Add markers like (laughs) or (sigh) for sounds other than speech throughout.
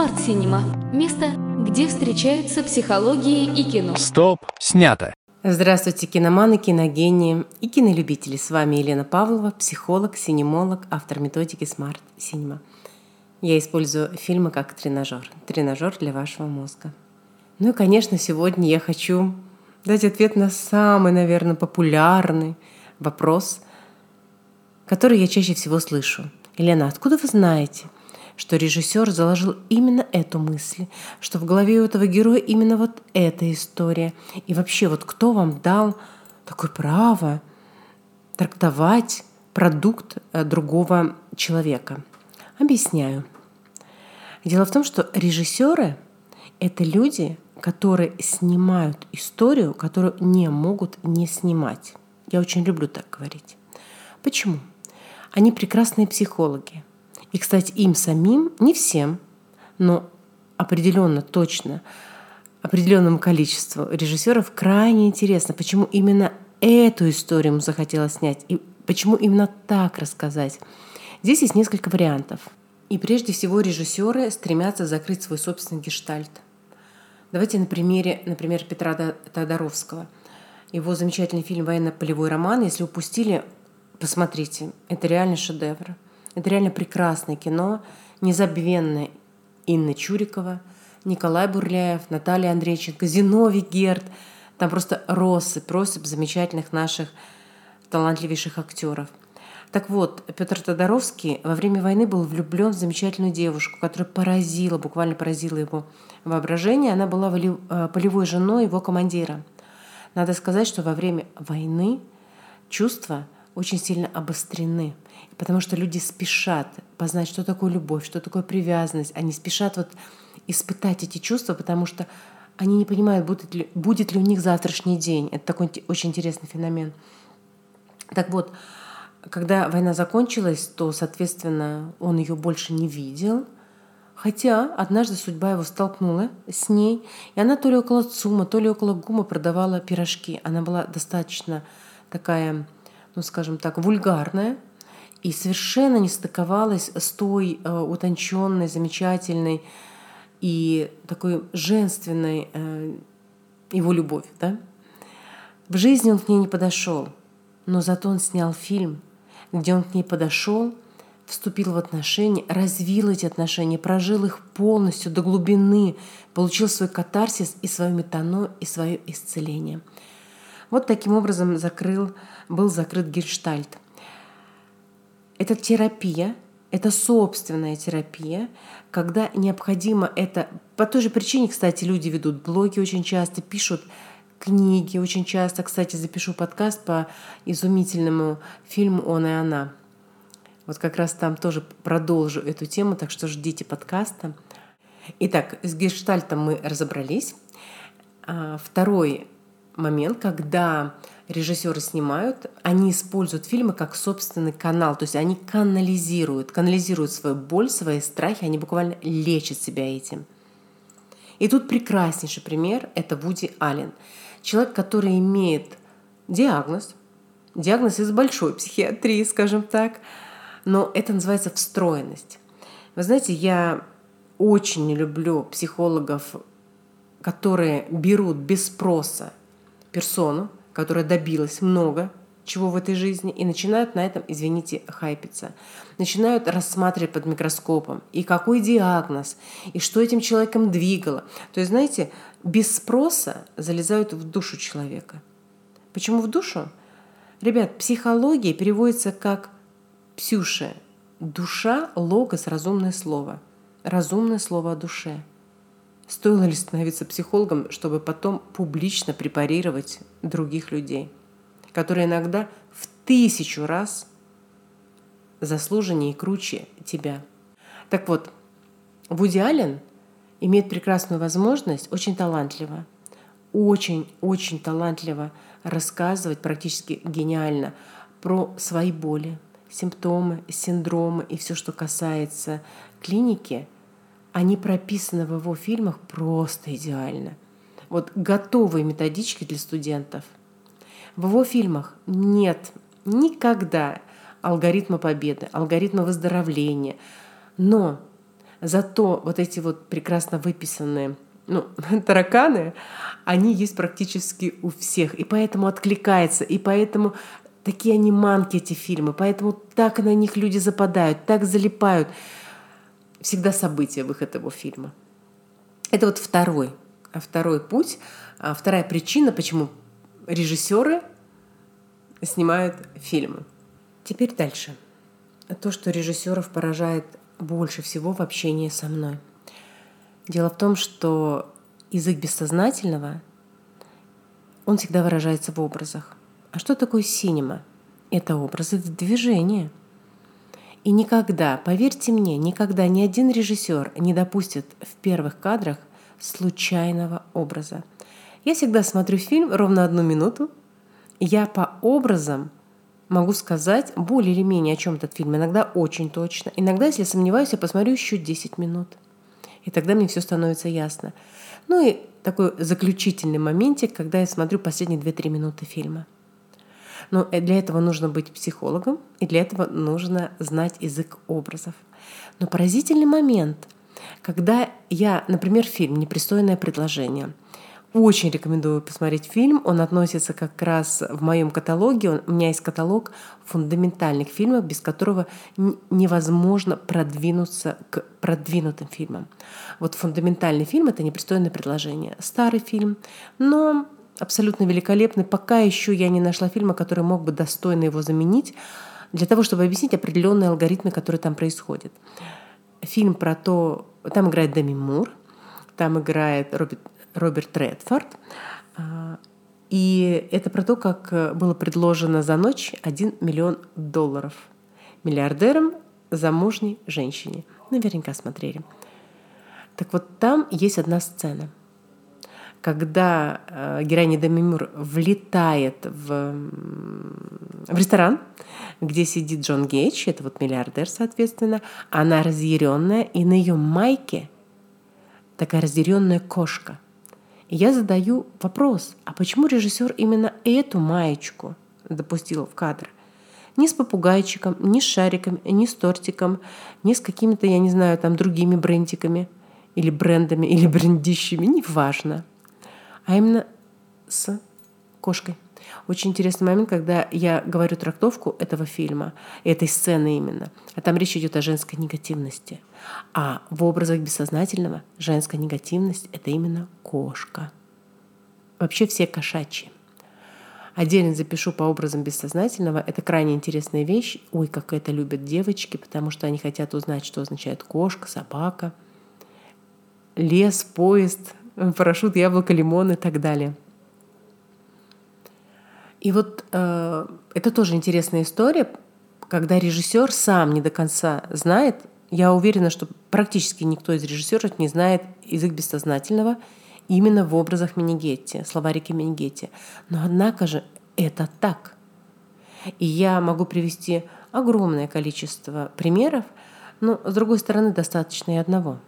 Smart Cinema – место, где встречаются психология и кино. Стоп! Снято! Здравствуйте, киноманы, киногении и кинолюбители. С вами Елена Павлова, психолог, синемолог, автор методики Smart Cinema. Я использую фильмы как тренажер. Тренажер для вашего мозга. Ну и, конечно, сегодня я хочу дать ответ на самый, наверное, популярный вопрос, который я чаще всего слышу. Елена, откуда вы знаете, что режиссер заложил именно эту мысль, что в голове у этого героя именно вот эта история. И вообще, вот кто вам дал такое право трактовать продукт э, другого человека? Объясняю. Дело в том, что режиссеры — это люди, которые снимают историю, которую не могут не снимать. Я очень люблю так говорить. Почему? Они прекрасные психологи. И, кстати, им самим, не всем, но определенно, точно, определенному количеству режиссеров крайне интересно, почему именно эту историю ему захотелось снять и почему именно так рассказать. Здесь есть несколько вариантов. И прежде всего режиссеры стремятся закрыть свой собственный гештальт. Давайте на примере, например, Петра Тодоровского. Его замечательный фильм «Военно-полевой роман». Если упустили, посмотрите. Это реально шедевр. Это реально прекрасное кино, незабвенное Инна Чурикова, Николай Бурляев, Наталья Андрейченко, Зиновий Герд. Там просто россыпь, россыпь замечательных наших талантливейших актеров. Так вот, Петр Тодоровский во время войны был влюблен в замечательную девушку, которая поразила, буквально поразила его воображение. Она была э, полевой женой его командира. Надо сказать, что во время войны чувства очень сильно обострены – потому что люди спешат познать, что такое любовь, что такое привязанность. Они спешат вот испытать эти чувства, потому что они не понимают, будет ли, будет ли у них завтрашний день. Это такой очень интересный феномен. Так вот, когда война закончилась, то, соответственно, он ее больше не видел. Хотя однажды судьба его столкнула с ней, и она то ли около ЦУМа, то ли около ГУМа продавала пирожки. Она была достаточно такая, ну скажем так, вульгарная, и совершенно не стыковалась с той э, утонченной, замечательной и такой женственной э, его любовью. Да? В жизни он к ней не подошел, но зато он снял фильм, где он к ней подошел, вступил в отношения, развил эти отношения, прожил их полностью до глубины, получил свой катарсис и свою метану, и свое исцеление. Вот таким образом закрыл, был закрыт гельштальт – это терапия, это собственная терапия, когда необходимо это... По той же причине, кстати, люди ведут блоги очень часто, пишут книги очень часто. Кстати, запишу подкаст по изумительному фильму «Он и она». Вот как раз там тоже продолжу эту тему, так что ждите подкаста. Итак, с гештальтом мы разобрались. А, второй момент, когда режиссеры снимают, они используют фильмы как собственный канал, то есть они канализируют, канализируют свою боль, свои страхи, они буквально лечат себя этим. И тут прекраснейший пример – это Вуди Аллен. Человек, который имеет диагноз, диагноз из большой психиатрии, скажем так, но это называется встроенность. Вы знаете, я очень не люблю психологов, которые берут без спроса персону, которая добилась много чего в этой жизни, и начинают на этом, извините, хайпиться. Начинают рассматривать под микроскопом, и какой диагноз, и что этим человеком двигало. То есть, знаете, без спроса залезают в душу человека. Почему в душу? Ребят, психология переводится как псюше. Душа, логос, разумное слово. Разумное слово о душе. Стоило ли становиться психологом, чтобы потом публично препарировать других людей, которые иногда в тысячу раз заслуженнее и круче тебя. Так вот, Вуди Аллен имеет прекрасную возможность, очень талантливо, очень-очень талантливо рассказывать практически гениально про свои боли, симптомы, синдромы и все, что касается клиники – они прописаны в его фильмах просто идеально. Вот готовые методички для студентов. В его фильмах нет никогда алгоритма победы, алгоритма выздоровления. Но Зато вот эти вот прекрасно выписанные ну, (laughs) тараканы, они есть практически у всех. И поэтому откликается, и поэтому такие они манки, эти фильмы. Поэтому так на них люди западают, так залипают. Всегда события выход его фильма. Это вот второй, второй путь, а вторая причина, почему режиссеры снимают фильмы. Теперь дальше. То, что режиссеров поражает больше всего в общении со мной. Дело в том, что язык бессознательного, он всегда выражается в образах. А что такое синема? Это образы движения. И никогда, поверьте мне, никогда ни один режиссер не допустит в первых кадрах случайного образа. Я всегда смотрю фильм ровно одну минуту. Я по образам могу сказать более или менее о чем этот фильм. Иногда очень точно. Иногда, если сомневаюсь, я посмотрю еще 10 минут. И тогда мне все становится ясно. Ну и такой заключительный моментик, когда я смотрю последние 2-3 минуты фильма – но э, для этого нужно быть психологом, и для этого нужно знать язык образов. Но поразительный момент, когда я, например, фильм «Непристойное предложение», очень рекомендую посмотреть фильм. Он относится как раз в моем каталоге. У меня есть каталог фундаментальных фильмов, без которого невозможно продвинуться к продвинутым фильмам. Вот фундаментальный фильм — это «Непристойное предложение». Старый фильм, но абсолютно великолепный. Пока еще я не нашла фильма, который мог бы достойно его заменить, для того, чтобы объяснить определенные алгоритмы, которые там происходят. Фильм про то, там играет Деми Мур, там играет Роберт, Роберт Редфорд, а, и это про то, как было предложено за ночь 1 миллион долларов миллиардерам замужней женщине. Наверняка смотрели. Так вот, там есть одна сцена – когда э, героиня Демимур влетает в, в ресторан, где сидит Джон Гейдж, это вот миллиардер, соответственно, она разъяренная, и на ее майке такая разъяренная кошка. И я задаю вопрос, а почему режиссер именно эту маечку допустил в кадр? Ни с попугайчиком, ни с шариком, ни с тортиком, ни с какими-то, я не знаю, там другими брендиками или брендами, или брендищами, неважно а именно с кошкой. Очень интересный момент, когда я говорю трактовку этого фильма, этой сцены именно. А там речь идет о женской негативности. А в образах бессознательного женская негативность — это именно кошка. Вообще все кошачьи. Отдельно запишу по образам бессознательного. Это крайне интересная вещь. Ой, как это любят девочки, потому что они хотят узнать, что означает кошка, собака, лес, поезд, (laughs) парашют, яблоко, лимон и так далее. И вот э, это тоже интересная история, когда режиссер сам не до конца знает. Я уверена, что практически никто из режиссеров не знает язык бессознательного именно в образах Минигетти, словарике Минигетти. Но однако же это так. И я могу привести огромное количество примеров, но с другой стороны достаточно и одного.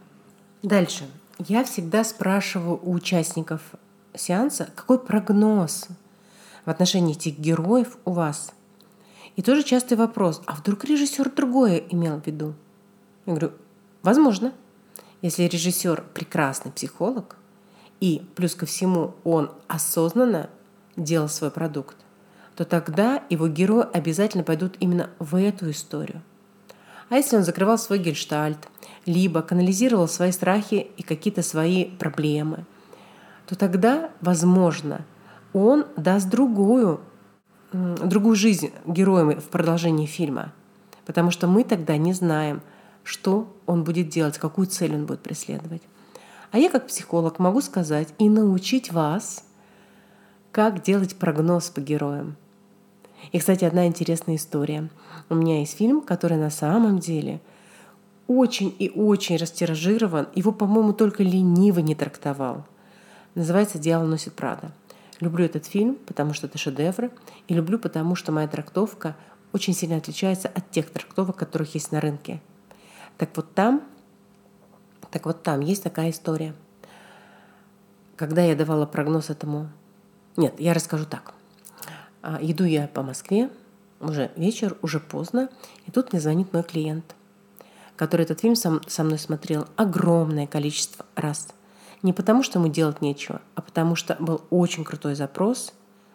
Дальше. Я всегда спрашиваю у участников сеанса, какой прогноз в отношении этих героев у вас. И тоже частый вопрос, а вдруг режиссер другое имел в виду? Я говорю, возможно. Если режиссер прекрасный психолог, и плюс ко всему он осознанно делал свой продукт, то тогда его герои обязательно пойдут именно в эту историю. А если он закрывал свой гельштальт, либо канализировал свои страхи и какие-то свои проблемы, то тогда, возможно, он даст другую, другую жизнь героям в продолжении фильма. Потому что мы тогда не знаем, что он будет делать, какую цель он будет преследовать. А я как психолог могу сказать и научить вас, как делать прогноз по героям. И, кстати, одна интересная история. У меня есть фильм, который на самом деле – очень и очень растиражирован. Его, по-моему, только лениво не трактовал. Называется «Дьявол носит Прада». Люблю этот фильм, потому что это шедевр, и люблю, потому что моя трактовка очень сильно отличается от тех трактовок, которых есть на рынке. Так вот там, так вот там есть такая история. Когда я давала прогноз этому... Нет, я расскажу так. А, иду я по Москве, уже вечер, уже поздно, и тут мне звонит мой клиент – который этот фильм сам, со мной смотрел огромное количество раз. Не потому, что ему делать нечего, а потому что был очень крутой запрос,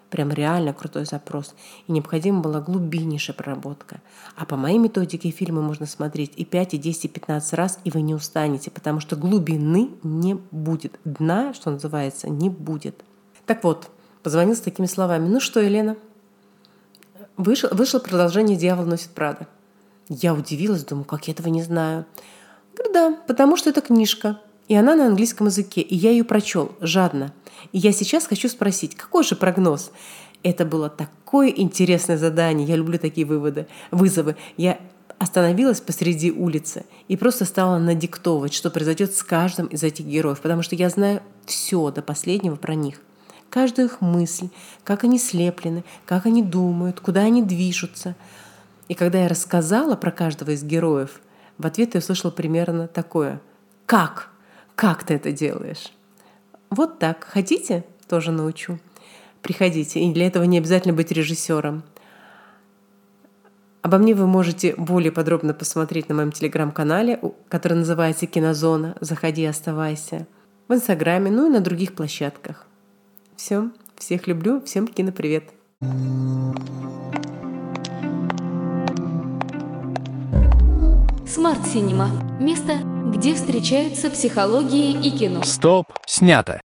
прям реально крутой запрос, и необходима была глубиннейшая проработка. А по моей методике фильмы можно смотреть и 5, и 10, и 15 раз, и вы не устанете, потому что глубины не будет. Дна, что называется, не будет. Так вот, позвонил с такими словами. Ну что, Елена, вышло, вышло продолжение «Дьявол носит Прада». Я удивилась, думаю, как я этого не знаю. Говорю, да, потому что это книжка, и она на английском языке, и я ее прочел жадно. И я сейчас хочу спросить, какой же прогноз? Это было такое интересное задание, я люблю такие выводы, вызовы. Я остановилась посреди улицы и просто стала надиктовывать, что произойдет с каждым из этих героев, потому что я знаю все до последнего про них. Каждую их мысль, как они слеплены, как они думают, куда они движутся. И когда я рассказала про каждого из героев, в ответ я услышала примерно такое. «Как? Как ты это делаешь?» Вот так. Хотите? Тоже научу. Приходите. И для этого не обязательно быть режиссером. Обо мне вы можете более подробно посмотреть на моем телеграм-канале, который называется «Кинозона». Заходи, оставайся. В Инстаграме, ну и на других площадках. Все. Всех люблю. Всем кинопривет. Смарт Синема. Место, где встречаются психология и кино. Стоп, снято.